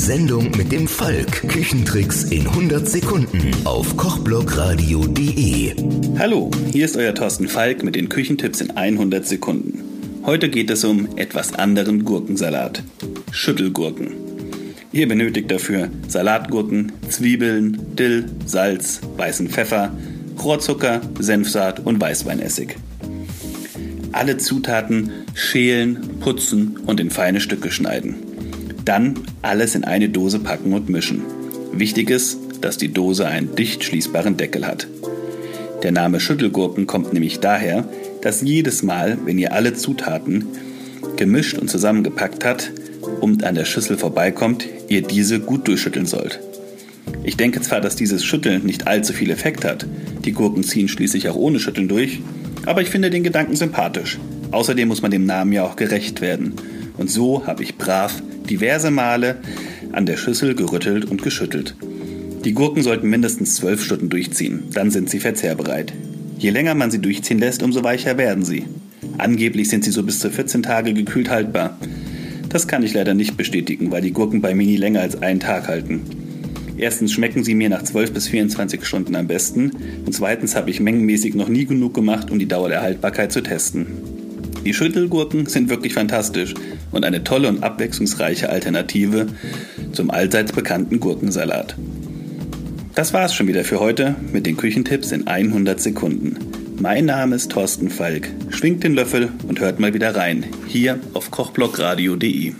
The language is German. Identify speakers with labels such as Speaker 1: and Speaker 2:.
Speaker 1: Sendung mit dem Falk. Küchentricks in 100 Sekunden auf kochblogradio.de.
Speaker 2: Hallo, hier ist euer Thorsten Falk mit den Küchentipps in 100 Sekunden. Heute geht es um etwas anderen Gurkensalat. Schüttelgurken. Ihr benötigt dafür Salatgurken, Zwiebeln, Dill, Salz, weißen Pfeffer, Rohrzucker, Senfsaat und Weißweinessig. Alle Zutaten schälen, putzen und in feine Stücke schneiden. Dann alles in eine Dose packen und mischen. Wichtig ist, dass die Dose einen dicht schließbaren Deckel hat. Der Name Schüttelgurken kommt nämlich daher, dass jedes Mal, wenn ihr alle Zutaten gemischt und zusammengepackt habt und an der Schüssel vorbeikommt, ihr diese gut durchschütteln sollt. Ich denke zwar, dass dieses Schütteln nicht allzu viel Effekt hat, die Gurken ziehen schließlich auch ohne Schütteln durch, aber ich finde den Gedanken sympathisch. Außerdem muss man dem Namen ja auch gerecht werden. Und so habe ich brav diverse Male an der Schüssel gerüttelt und geschüttelt. Die Gurken sollten mindestens zwölf Stunden durchziehen, dann sind sie verzehrbereit. Je länger man sie durchziehen lässt, umso weicher werden sie. Angeblich sind sie so bis zu 14 Tage gekühlt haltbar. Das kann ich leider nicht bestätigen, weil die Gurken bei Mini länger als einen Tag halten. Erstens schmecken sie mir nach 12 bis 24 Stunden am besten und zweitens habe ich mengenmäßig noch nie genug gemacht, um die Dauer der Haltbarkeit zu testen. Die Schüttelgurken sind wirklich fantastisch und eine tolle und abwechslungsreiche Alternative zum allseits bekannten Gurkensalat. Das war's schon wieder für heute mit den Küchentipps in 100 Sekunden. Mein Name ist Thorsten Falk. Schwingt den Löffel und hört mal wieder rein, hier auf kochblockradio.de.